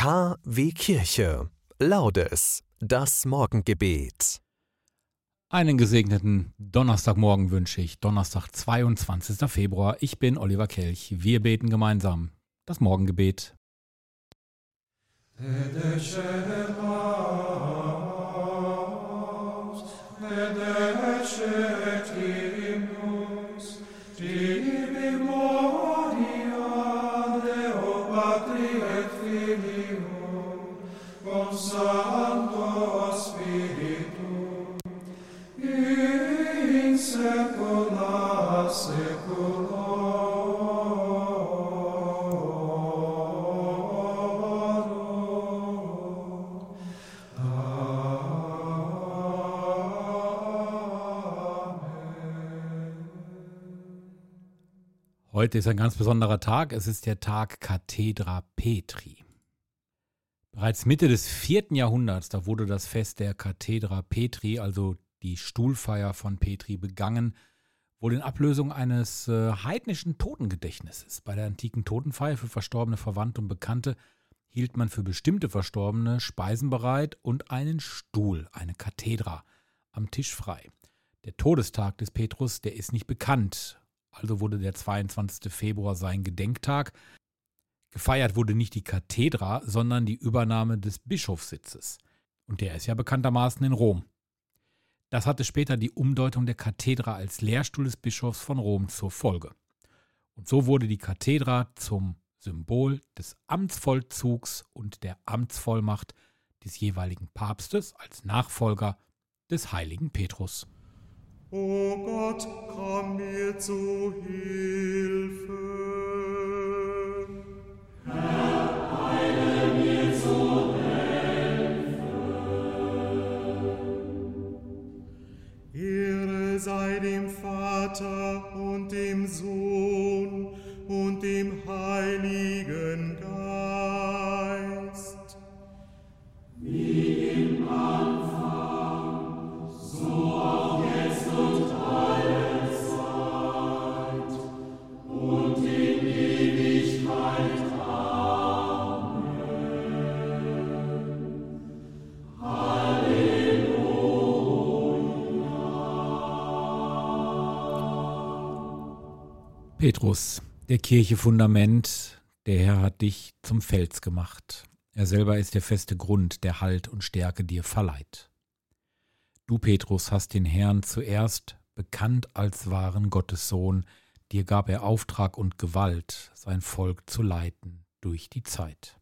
KW Kirche. Laudes. Das Morgengebet. Einen gesegneten Donnerstagmorgen wünsche ich. Donnerstag, 22. Februar. Ich bin Oliver Kelch. Wir beten gemeinsam das Morgengebet. Santo Heute ist ein ganz besonderer Tag. Es ist der Tag Cathedra Petri. Bereits Mitte des vierten Jahrhunderts, da wurde das Fest der Cathedra Petri, also die Stuhlfeier von Petri, begangen, wohl in Ablösung eines äh, heidnischen Totengedächtnisses. Bei der antiken Totenfeier für verstorbene Verwandte und Bekannte hielt man für bestimmte Verstorbene Speisen bereit und einen Stuhl, eine Kathedra, am Tisch frei. Der Todestag des Petrus, der ist nicht bekannt, also wurde der 22. Februar sein Gedenktag. Gefeiert wurde nicht die Kathedra, sondern die Übernahme des Bischofssitzes. Und der ist ja bekanntermaßen in Rom. Das hatte später die Umdeutung der Kathedra als Lehrstuhl des Bischofs von Rom zur Folge. Und so wurde die Kathedra zum Symbol des Amtsvollzugs und der Amtsvollmacht des jeweiligen Papstes als Nachfolger des heiligen Petrus. O Gott, komm mir zu Hilfe. Petrus, der Kirche Fundament, der Herr hat dich zum Fels gemacht. Er selber ist der feste Grund, der Halt und Stärke dir verleiht. Du, Petrus, hast den Herrn zuerst bekannt als wahren Gottessohn, dir gab er Auftrag und Gewalt, sein Volk zu leiten durch die Zeit.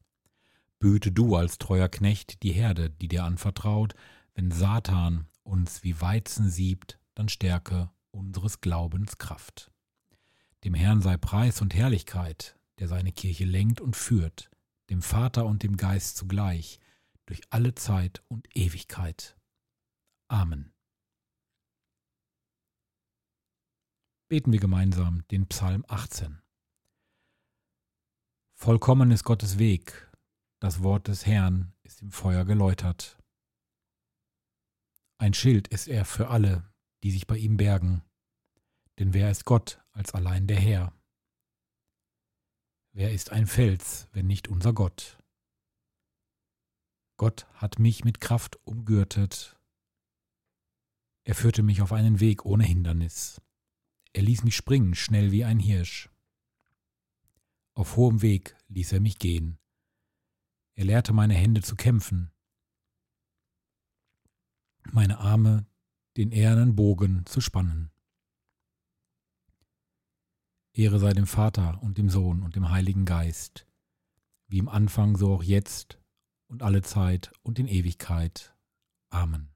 Büte du als treuer Knecht die Herde, die dir anvertraut, wenn Satan uns wie Weizen siebt, dann stärke unseres Glaubens Kraft. Dem Herrn sei Preis und Herrlichkeit, der seine Kirche lenkt und führt, dem Vater und dem Geist zugleich, durch alle Zeit und Ewigkeit. Amen. Beten wir gemeinsam den Psalm 18. Vollkommen ist Gottes Weg, das Wort des Herrn ist im Feuer geläutert. Ein Schild ist er für alle, die sich bei ihm bergen. Denn wer ist Gott als allein der Herr? Wer ist ein Fels, wenn nicht unser Gott? Gott hat mich mit Kraft umgürtet. Er führte mich auf einen Weg ohne Hindernis. Er ließ mich springen, schnell wie ein Hirsch. Auf hohem Weg ließ er mich gehen. Er lehrte meine Hände zu kämpfen, meine Arme den ehernen Bogen zu spannen. Ehre sei dem Vater und dem Sohn und dem Heiligen Geist, wie im Anfang so auch jetzt und alle Zeit und in Ewigkeit. Amen.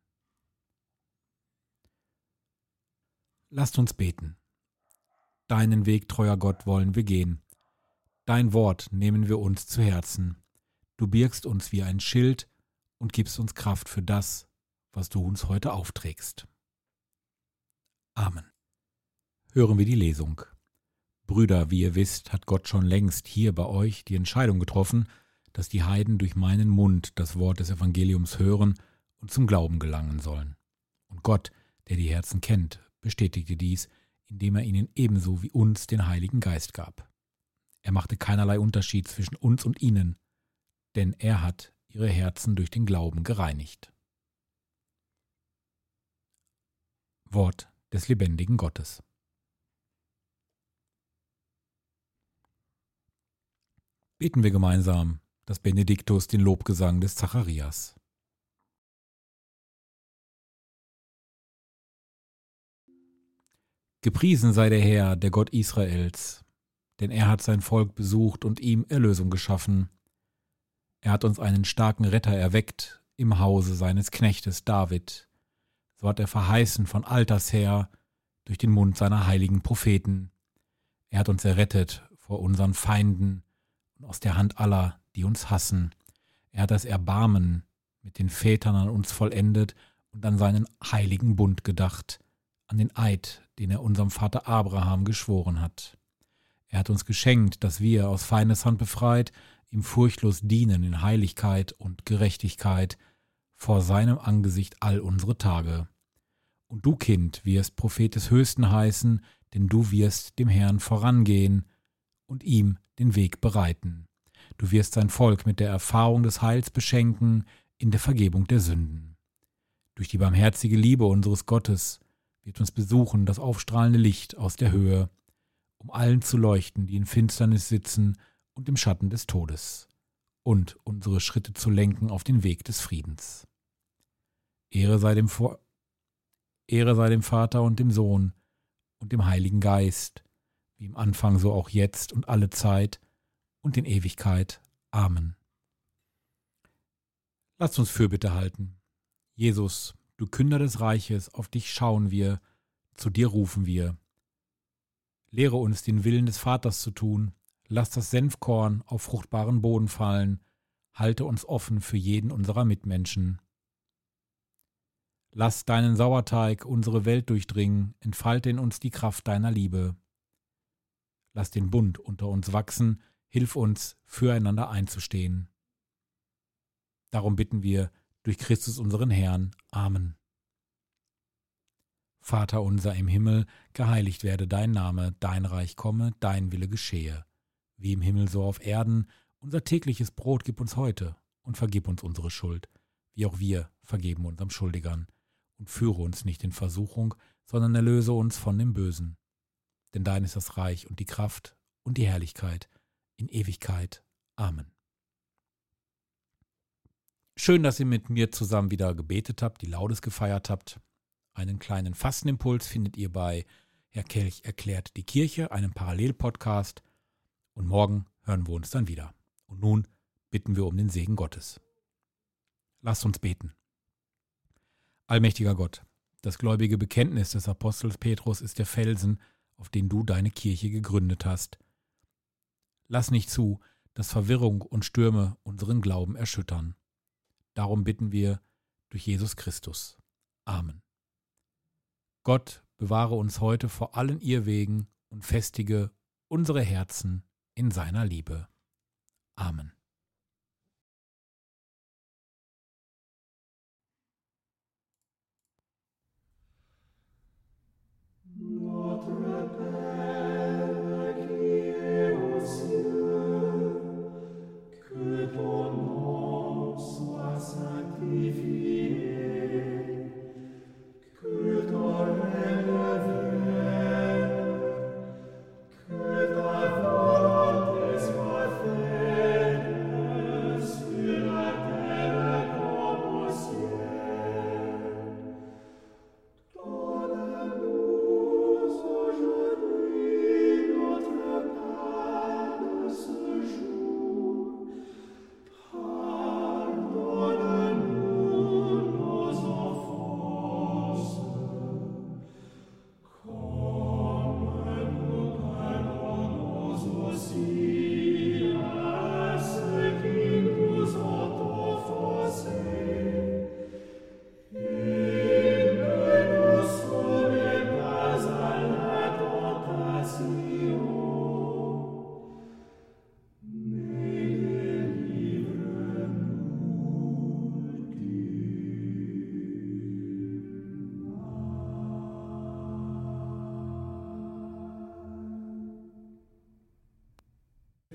Lasst uns beten. Deinen Weg, treuer Gott, wollen wir gehen. Dein Wort nehmen wir uns zu Herzen. Du birgst uns wie ein Schild und gibst uns Kraft für das, was du uns heute aufträgst. Amen. Hören wir die Lesung. Brüder, wie ihr wisst, hat Gott schon längst hier bei euch die Entscheidung getroffen, dass die Heiden durch meinen Mund das Wort des Evangeliums hören und zum Glauben gelangen sollen. Und Gott, der die Herzen kennt, bestätigte dies, indem er ihnen ebenso wie uns den Heiligen Geist gab. Er machte keinerlei Unterschied zwischen uns und ihnen, denn er hat ihre Herzen durch den Glauben gereinigt. Wort des lebendigen Gottes. Beten wir gemeinsam das Benediktus, den Lobgesang des Zacharias. Gepriesen sei der Herr, der Gott Israels, denn er hat sein Volk besucht und ihm Erlösung geschaffen. Er hat uns einen starken Retter erweckt im Hause seines Knechtes David. So hat er verheißen von alters her durch den Mund seiner heiligen Propheten. Er hat uns errettet vor unseren Feinden aus der Hand aller, die uns hassen. Er hat das Erbarmen mit den Vätern an uns vollendet und an seinen heiligen Bund gedacht, an den Eid, den er unserem Vater Abraham geschworen hat. Er hat uns geschenkt, dass wir aus Feindes Hand befreit, ihm furchtlos dienen in Heiligkeit und Gerechtigkeit vor seinem Angesicht all unsere Tage. Und du, Kind, wirst Prophet des Höchsten heißen, denn du wirst dem Herrn vorangehen und ihm den Weg bereiten. Du wirst sein Volk mit der Erfahrung des Heils beschenken in der Vergebung der Sünden. Durch die barmherzige Liebe unseres Gottes wird uns besuchen das aufstrahlende Licht aus der Höhe, um allen zu leuchten, die in Finsternis sitzen und im Schatten des Todes, und unsere Schritte zu lenken auf den Weg des Friedens. Ehre sei dem, Vor Ehre sei dem Vater und dem Sohn und dem Heiligen Geist, wie im Anfang so auch jetzt und alle Zeit und in Ewigkeit. Amen. Lasst uns Fürbitte halten. Jesus, du Künder des Reiches, auf dich schauen wir, zu dir rufen wir. Lehre uns den Willen des Vaters zu tun, lass das Senfkorn auf fruchtbaren Boden fallen, halte uns offen für jeden unserer Mitmenschen. Lass deinen Sauerteig unsere Welt durchdringen, entfalte in uns die Kraft deiner Liebe. Lass den Bund unter uns wachsen, hilf uns, füreinander einzustehen. Darum bitten wir durch Christus unseren Herrn. Amen. Vater unser im Himmel, geheiligt werde dein Name, dein Reich komme, dein Wille geschehe, wie im Himmel so auf Erden. Unser tägliches Brot gib uns heute und vergib uns unsere Schuld, wie auch wir vergeben unserem Schuldigern. Und führe uns nicht in Versuchung, sondern erlöse uns von dem Bösen. Denn dein ist das Reich und die Kraft und die Herrlichkeit in Ewigkeit. Amen. Schön, dass ihr mit mir zusammen wieder gebetet habt, die Laudes gefeiert habt. Einen kleinen Fastenimpuls findet ihr bei Herr Kelch erklärt die Kirche, einem Parallelpodcast. Und morgen hören wir uns dann wieder. Und nun bitten wir um den Segen Gottes. Lasst uns beten. Allmächtiger Gott, das gläubige Bekenntnis des Apostels Petrus ist der Felsen, auf den du deine Kirche gegründet hast. Lass nicht zu, dass Verwirrung und Stürme unseren Glauben erschüttern. Darum bitten wir durch Jesus Christus. Amen. Gott bewahre uns heute vor allen Irrwegen und festige unsere Herzen in seiner Liebe. Amen.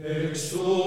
Exo